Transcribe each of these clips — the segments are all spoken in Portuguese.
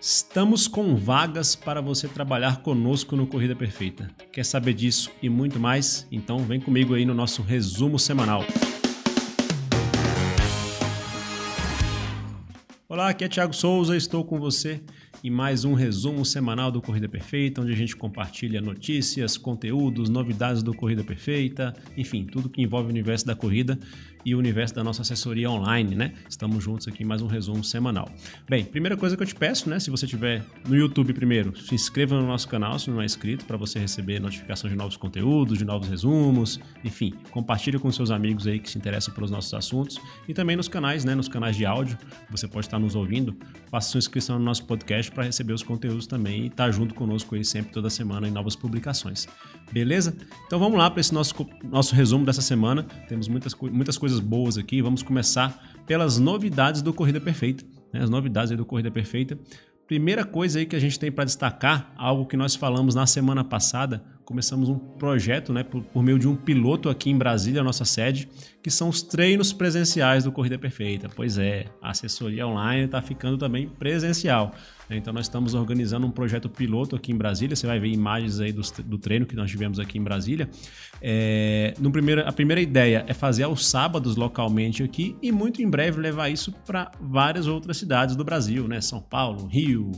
Estamos com vagas para você trabalhar conosco no Corrida Perfeita. Quer saber disso e muito mais? Então vem comigo aí no nosso resumo semanal. Olá, aqui é Thiago Souza, estou com você em mais um resumo semanal do Corrida Perfeita, onde a gente compartilha notícias, conteúdos, novidades do Corrida Perfeita, enfim, tudo que envolve o universo da corrida e o universo da nossa assessoria online, né? Estamos juntos aqui em mais um resumo semanal. Bem, primeira coisa que eu te peço, né? Se você estiver no YouTube primeiro, se inscreva no nosso canal se não é inscrito, para você receber notificação de novos conteúdos, de novos resumos, enfim, compartilhe com seus amigos aí que se interessam pelos nossos assuntos e também nos canais, né? Nos canais de áudio, você pode estar nos ouvindo, faça sua inscrição no nosso podcast para receber os conteúdos também e estar tá junto conosco aí sempre toda semana em novas publicações. Beleza? Então vamos lá para esse nosso, nosso resumo dessa semana. Temos muitas, muitas coisas boas aqui. Vamos começar pelas novidades do Corrida Perfeita. Né? As novidades do Corrida Perfeita. Primeira coisa aí que a gente tem para destacar, algo que nós falamos na semana passada, começamos um projeto né, por, por, meio de um piloto aqui em Brasília, a nossa sede, que são os treinos presenciais do Corrida Perfeita. Pois é, a assessoria online está ficando também presencial. Né? Então nós estamos organizando um projeto piloto aqui em Brasília. Você vai ver imagens aí do, do treino que nós tivemos aqui em Brasília. É, no primeiro, a primeira ideia é fazer aos sábados localmente aqui e muito em breve levar isso para várias outras cidades do Brasil, né? São Paulo, Rio,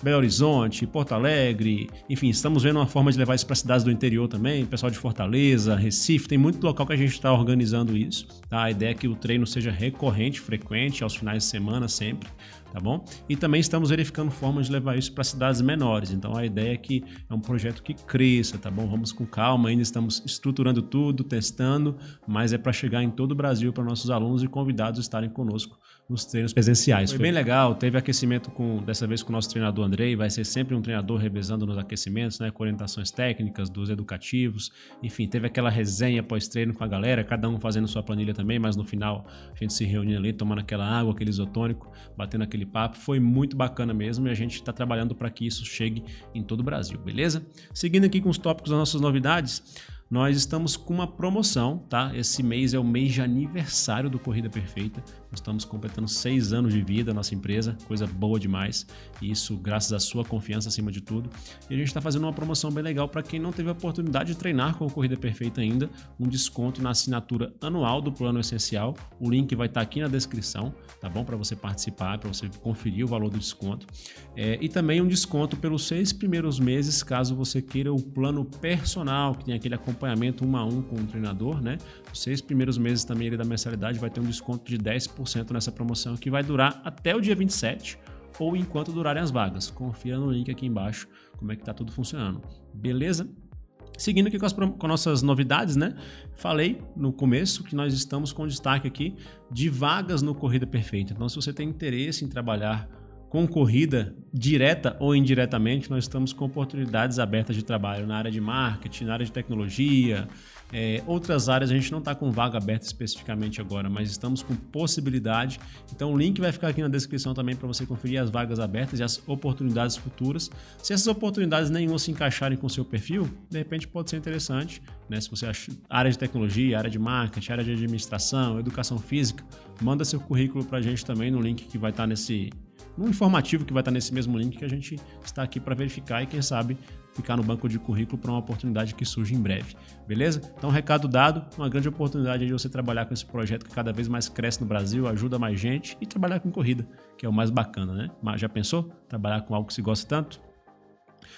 Belo Horizonte, Porto Alegre, enfim, estamos vendo uma forma de levar isso para cidades do interior também, pessoal de Fortaleza, Recife, tem muito local que a gente está organizando isso. Tá? A ideia é que o treino seja recorrente, frequente, aos finais de semana sempre, tá bom? E também estamos verificando formas de levar isso para cidades menores. Então a ideia é que é um projeto que cresça, tá bom? Vamos com calma, ainda estamos estruturando tudo, testando, mas é para chegar em todo o Brasil para nossos alunos e convidados estarem conosco nos treinos presenciais. Foi bem legal, teve aquecimento com dessa vez com o nosso treinador Andrei, vai ser sempre um treinador revezando nos aquecimentos, né, com orientações técnicas dos educativos. Enfim, teve aquela resenha pós-treino com a galera, cada um fazendo sua planilha também, mas no final a gente se reuniu ali, tomando aquela água, aquele isotônico, batendo aquele papo. Foi muito bacana mesmo e a gente está trabalhando para que isso chegue em todo o Brasil, beleza? Seguindo aqui com os tópicos das nossas novidades, nós estamos com uma promoção, tá? Esse mês é o mês de aniversário do Corrida Perfeita. Nós estamos completando seis anos de vida, nossa empresa, coisa boa demais. Isso graças à sua confiança acima de tudo. E a gente está fazendo uma promoção bem legal para quem não teve a oportunidade de treinar com a Corrida Perfeita ainda, um desconto na assinatura anual do plano essencial. O link vai estar tá aqui na descrição, tá bom? Para você participar, para você conferir o valor do desconto. É, e também um desconto pelos seis primeiros meses, caso você queira o plano personal, que tem aquele acompanhamento um a um com o treinador, né? Os seis primeiros meses também da mensalidade vai ter um desconto de 10% 10% nessa promoção que vai durar até o dia 27 ou enquanto durarem as vagas. Confira no link aqui embaixo como é que tá tudo funcionando. Beleza? Seguindo aqui com as com nossas novidades, né? Falei no começo que nós estamos com destaque aqui de vagas no Corrida Perfeita. Então, se você tem interesse em trabalhar com corrida direta ou indiretamente, nós estamos com oportunidades abertas de trabalho na área de marketing, na área de tecnologia, é, outras áreas a gente não está com vaga aberta especificamente agora, mas estamos com possibilidade. Então o link vai ficar aqui na descrição também para você conferir as vagas abertas e as oportunidades futuras. Se essas oportunidades nenhuma se encaixarem com o seu perfil, de repente pode ser interessante. Né? Se você acha área de tecnologia, área de marketing, área de administração, educação física, manda seu currículo para a gente também no link que vai estar tá nesse no informativo que vai estar nesse mesmo link que a gente está aqui para verificar e quem sabe ficar no banco de currículo para uma oportunidade que surge em breve, beleza? Então, recado dado, uma grande oportunidade de você trabalhar com esse projeto que cada vez mais cresce no Brasil, ajuda mais gente e trabalhar com corrida, que é o mais bacana, né? Mas já pensou? Trabalhar com algo que se gosta tanto?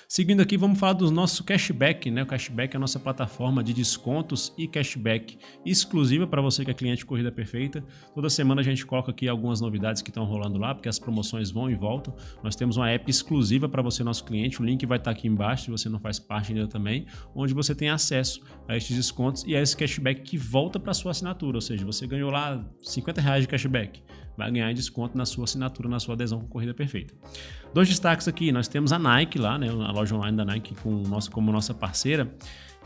Seguindo aqui, vamos falar do nosso cashback, né? O cashback é a nossa plataforma de descontos e cashback exclusiva para você que é cliente Corrida Perfeita. Toda semana a gente coloca aqui algumas novidades que estão rolando lá, porque as promoções vão e voltam. Nós temos uma app exclusiva para você, nosso cliente. O link vai estar aqui embaixo, se você não faz parte ainda também, onde você tem acesso a estes descontos e a esse cashback que volta para sua assinatura. Ou seja, você ganhou lá 50 reais de cashback vai ganhar desconto na sua assinatura, na sua adesão com Corrida Perfeita. Dois destaques aqui, nós temos a Nike lá, né, a loja online da Nike com nossa, como nossa parceira,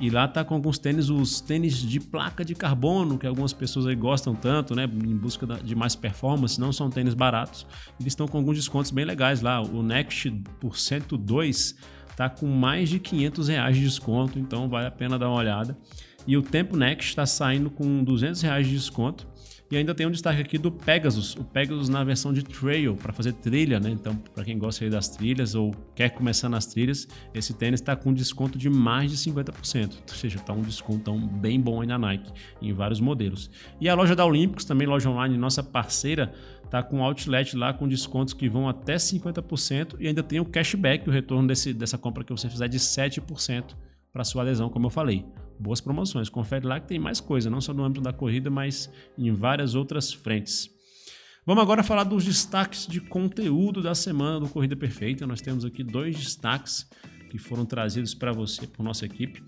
e lá tá com alguns tênis, os tênis de placa de carbono, que algumas pessoas aí gostam tanto, né, em busca de mais performance, não são tênis baratos, eles estão com alguns descontos bem legais lá, o Next por 102 tá com mais de 500 reais de desconto, então vale a pena dar uma olhada. E o Tempo Next está saindo com 200 reais de desconto E ainda tem um destaque aqui do Pegasus, o Pegasus na versão de trail, para fazer trilha, né? Então, para quem gosta das trilhas ou quer começar nas trilhas, esse tênis está com desconto de mais de 50%. Ou seja, está um desconto bem bom aí na Nike, em vários modelos. E a loja da Olímpicos, também loja online, nossa parceira, tá com outlet lá com descontos que vão até 50% e ainda tem o cashback, o retorno desse, dessa compra que você fizer de 7% para sua adesão, como eu falei. Boas promoções, confere lá que tem mais coisa, não só no âmbito da corrida, mas em várias outras frentes. Vamos agora falar dos destaques de conteúdo da semana do Corrida Perfeita. Nós temos aqui dois destaques que foram trazidos para você, por nossa equipe.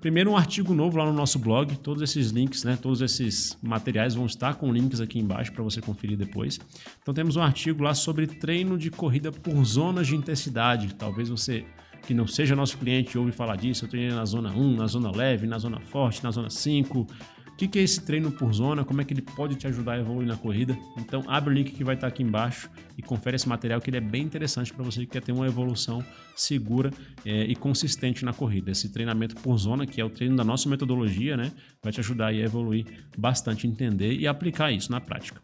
Primeiro, um artigo novo lá no nosso blog. Todos esses links, né, todos esses materiais vão estar com links aqui embaixo para você conferir depois. Então, temos um artigo lá sobre treino de corrida por zonas de intensidade. Talvez você que não seja nosso cliente ouve falar disso. Eu treinei na zona 1, na zona leve, na zona forte, na zona 5 o que, que é esse treino por zona? Como é que ele pode te ajudar a evoluir na corrida? Então abre o link que vai estar aqui embaixo e confere esse material que ele é bem interessante para você que quer ter uma evolução segura é, e consistente na corrida. Esse treinamento por zona, que é o treino da nossa metodologia, né, vai te ajudar a evoluir bastante, entender e aplicar isso na prática.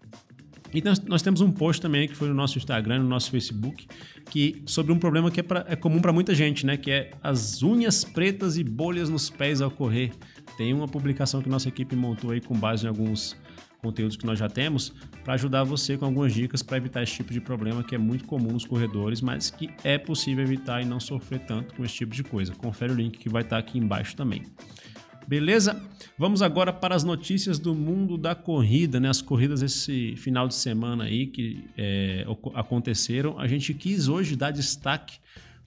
E nós, temos um post também que foi no nosso Instagram, no nosso Facebook, que sobre um problema que é, pra, é comum para muita gente, né? Que é as unhas pretas e bolhas nos pés ao correr. Tem uma publicação que nossa equipe montou aí com base em alguns conteúdos que nós já temos para ajudar você com algumas dicas para evitar esse tipo de problema que é muito comum nos corredores, mas que é possível evitar e não sofrer tanto com esse tipo de coisa. Confere o link que vai estar aqui embaixo também. Beleza? Vamos agora para as notícias do mundo da corrida, né? As corridas esse final de semana aí que é, aconteceram. A gente quis hoje dar destaque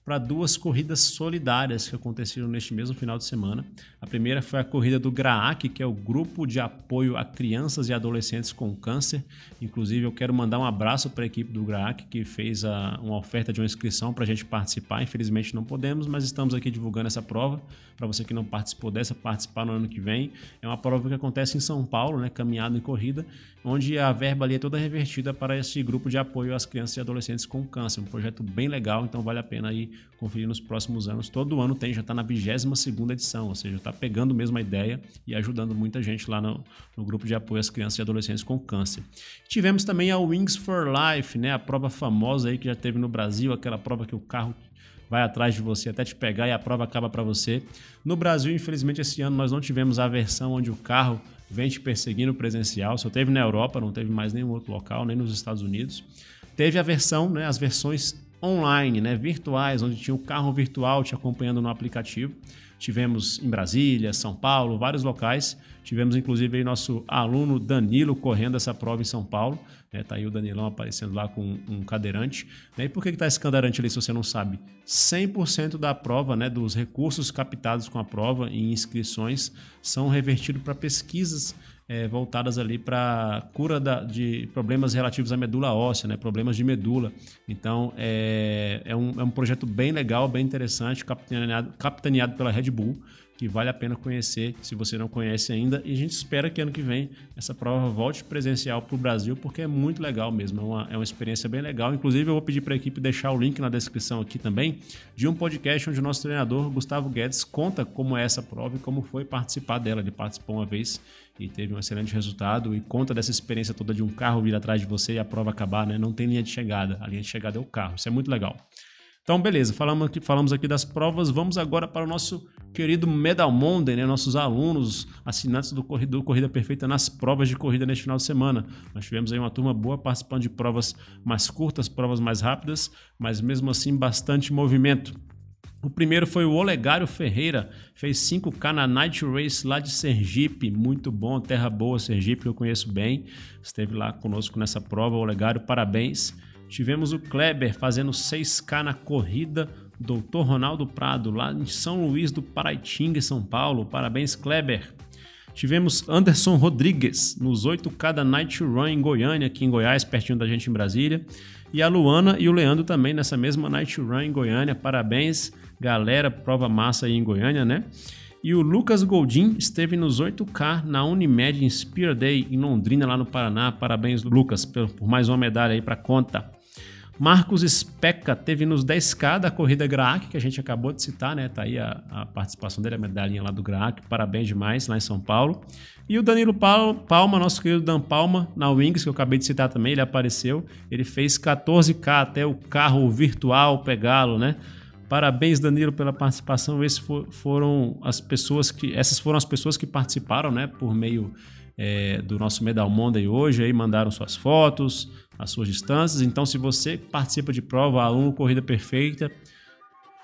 para duas corridas solidárias que aconteceram neste mesmo final de semana. A primeira foi a corrida do GRAAC, que é o Grupo de Apoio a Crianças e Adolescentes com Câncer. Inclusive, eu quero mandar um abraço para a equipe do GRAAC, que fez a, uma oferta de uma inscrição para a gente participar. Infelizmente, não podemos, mas estamos aqui divulgando essa prova. Para você que não participou dessa, participar no ano que vem. É uma prova que acontece em São Paulo, né, caminhada e corrida, onde a verba ali é toda revertida para esse grupo de apoio às crianças e adolescentes com câncer. Um projeto bem legal, então vale a pena aí conferir nos próximos anos. Todo ano tem, já está na 22 segunda edição, ou seja, está pegando mesmo a ideia e ajudando muita gente lá no, no, grupo de apoio às crianças e adolescentes com câncer. Tivemos também a Wings for Life, né, a prova famosa aí que já teve no Brasil, aquela prova que o carro vai atrás de você até te pegar e a prova acaba para você. No Brasil, infelizmente, esse ano nós não tivemos a versão onde o carro vem te perseguindo presencial, só teve na Europa, não teve mais nenhum outro local, nem nos Estados Unidos. Teve a versão, né, as versões online, né, virtuais, onde tinha o carro virtual te acompanhando no aplicativo. Tivemos em Brasília, São Paulo, vários locais. Tivemos inclusive aí nosso aluno Danilo correndo essa prova em São Paulo. Né? Tá aí o Danilão aparecendo lá com um cadeirante. Né? E por que está esse cadeirante ali, se você não sabe? 100% da prova, né, dos recursos captados com a prova em inscrições, são revertidos para pesquisas é, voltadas ali para cura da, de problemas relativos à medula óssea, né? problemas de medula. Então é, é, um, é um projeto bem legal, bem interessante, capitaneado, capitaneado pela Red Bull que vale a pena conhecer se você não conhece ainda. E a gente espera que ano que vem essa prova volte presencial para o Brasil, porque é muito legal mesmo, é uma, é uma experiência bem legal. Inclusive, eu vou pedir para a equipe deixar o link na descrição aqui também de um podcast onde o nosso treinador, Gustavo Guedes, conta como é essa prova e como foi participar dela. Ele participou uma vez e teve um excelente resultado e conta dessa experiência toda de um carro vir atrás de você e a prova acabar, né? Não tem linha de chegada, a linha de chegada é o carro. Isso é muito legal. Então, beleza, falamos aqui, falamos aqui das provas, vamos agora para o nosso querido Medal Monday, né? nossos alunos, assinantes do Corrida, Corrida Perfeita nas provas de corrida neste final de semana. Nós tivemos aí uma turma boa participando de provas mais curtas, provas mais rápidas, mas mesmo assim bastante movimento. O primeiro foi o Olegário Ferreira, fez 5K na Night Race lá de Sergipe, muito bom, terra boa, Sergipe, eu conheço bem, esteve lá conosco nessa prova, Olegário, parabéns. Tivemos o Kleber fazendo 6K na corrida Doutor Ronaldo Prado, lá em São Luís do Paraitinga, São Paulo. Parabéns, Kleber. Tivemos Anderson Rodrigues nos 8K da Night Run em Goiânia, aqui em Goiás, pertinho da gente em Brasília. E a Luana e o Leandro também nessa mesma Night Run em Goiânia. Parabéns, galera. Prova massa aí em Goiânia, né? E o Lucas Goldin esteve nos 8K na Unimed Inspire Day em Londrina, lá no Paraná. Parabéns, Lucas, por mais uma medalha aí para conta. Marcos Speca teve nos 10K da corrida Graak, que a gente acabou de citar, né? Tá aí a, a participação dele, a medalhinha lá do Graak. Parabéns demais lá em São Paulo. E o Danilo Palma, nosso querido Dan Palma, na Wings, que eu acabei de citar também, ele apareceu. Ele fez 14K até o carro virtual pegá-lo, né? Parabéns, Danilo, pela participação. Esses foram as pessoas que, essas foram as pessoas que participaram, né, por meio é, do nosso Medal Monday hoje, aí mandaram suas fotos, as suas distâncias. Então, se você participa de prova, aluno Corrida Perfeita,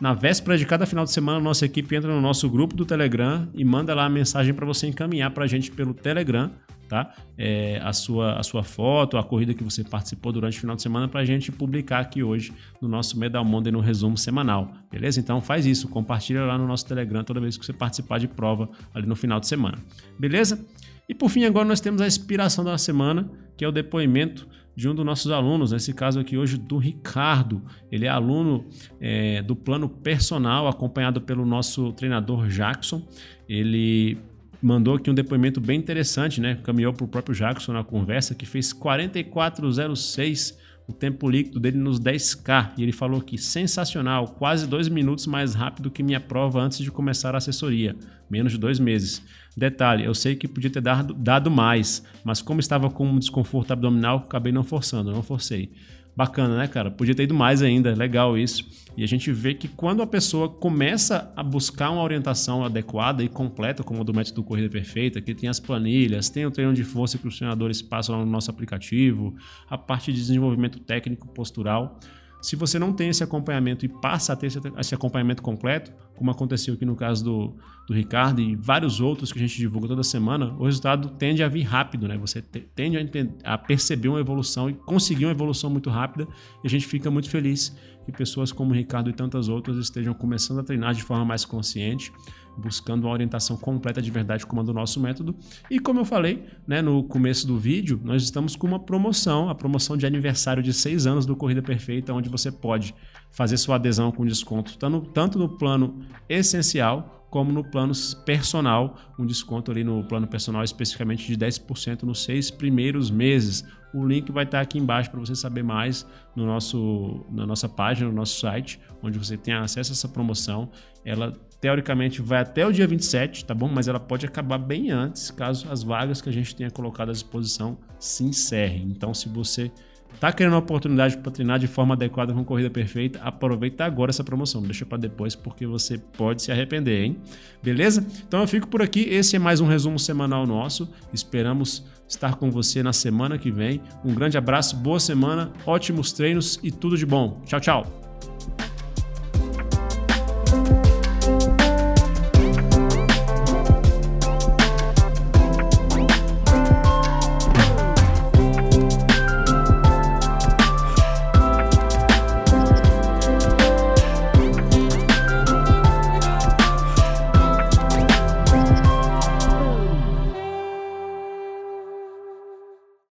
na véspera de cada final de semana, nossa equipe entra no nosso grupo do Telegram e manda lá a mensagem para você encaminhar para a gente pelo Telegram, tá? É, a, sua, a sua foto, a corrida que você participou durante o final de semana para a gente publicar aqui hoje no nosso Medal Monday no resumo semanal, beleza? Então faz isso, compartilha lá no nosso Telegram toda vez que você participar de prova ali no final de semana, beleza? E por fim, agora nós temos a inspiração da semana, que é o depoimento de um dos nossos alunos, nesse caso aqui hoje do Ricardo. Ele é aluno é, do plano personal, acompanhado pelo nosso treinador Jackson. Ele mandou aqui um depoimento bem interessante, né? Caminhou para o próprio Jackson na conversa, que fez 4406 o tempo líquido dele nos 10K. E ele falou que sensacional, quase dois minutos mais rápido que minha prova antes de começar a assessoria, menos de dois meses. Detalhe, eu sei que podia ter dado, dado mais, mas como estava com um desconforto abdominal, acabei não forçando, não forcei. Bacana, né, cara? Podia ter ido mais ainda, legal isso. E a gente vê que quando a pessoa começa a buscar uma orientação adequada e completa, como a do método Corrida Perfeita, que tem as planilhas, tem o treino de força que os treinadores passam no nosso aplicativo, a parte de desenvolvimento técnico postural, se você não tem esse acompanhamento e passa a ter esse acompanhamento completo, como aconteceu aqui no caso do, do Ricardo e vários outros que a gente divulga toda semana, o resultado tende a vir rápido, né? Você tende a, a perceber uma evolução e conseguir uma evolução muito rápida e a gente fica muito feliz que pessoas como o Ricardo e tantas outras estejam começando a treinar de forma mais consciente, buscando uma orientação completa de verdade como a do nosso método. E como eu falei né, no começo do vídeo, nós estamos com uma promoção, a promoção de aniversário de seis anos do Corrida Perfeita, onde você pode fazer sua adesão com desconto tanto no plano essencial como no plano personal, um desconto ali no plano personal especificamente de 10% nos seis primeiros meses. O link vai estar aqui embaixo para você saber mais no nosso, na nossa página, no nosso site, onde você tem acesso a essa promoção. Ela teoricamente vai até o dia 27, tá bom? Mas ela pode acabar bem antes, caso as vagas que a gente tenha colocado à disposição se encerrem. Então, se você Tá querendo uma oportunidade para treinar de forma adequada com corrida perfeita? Aproveita agora essa promoção, não deixa para depois porque você pode se arrepender, hein? Beleza? Então eu fico por aqui. Esse é mais um resumo semanal nosso. Esperamos estar com você na semana que vem. Um grande abraço, boa semana, ótimos treinos e tudo de bom. Tchau, tchau.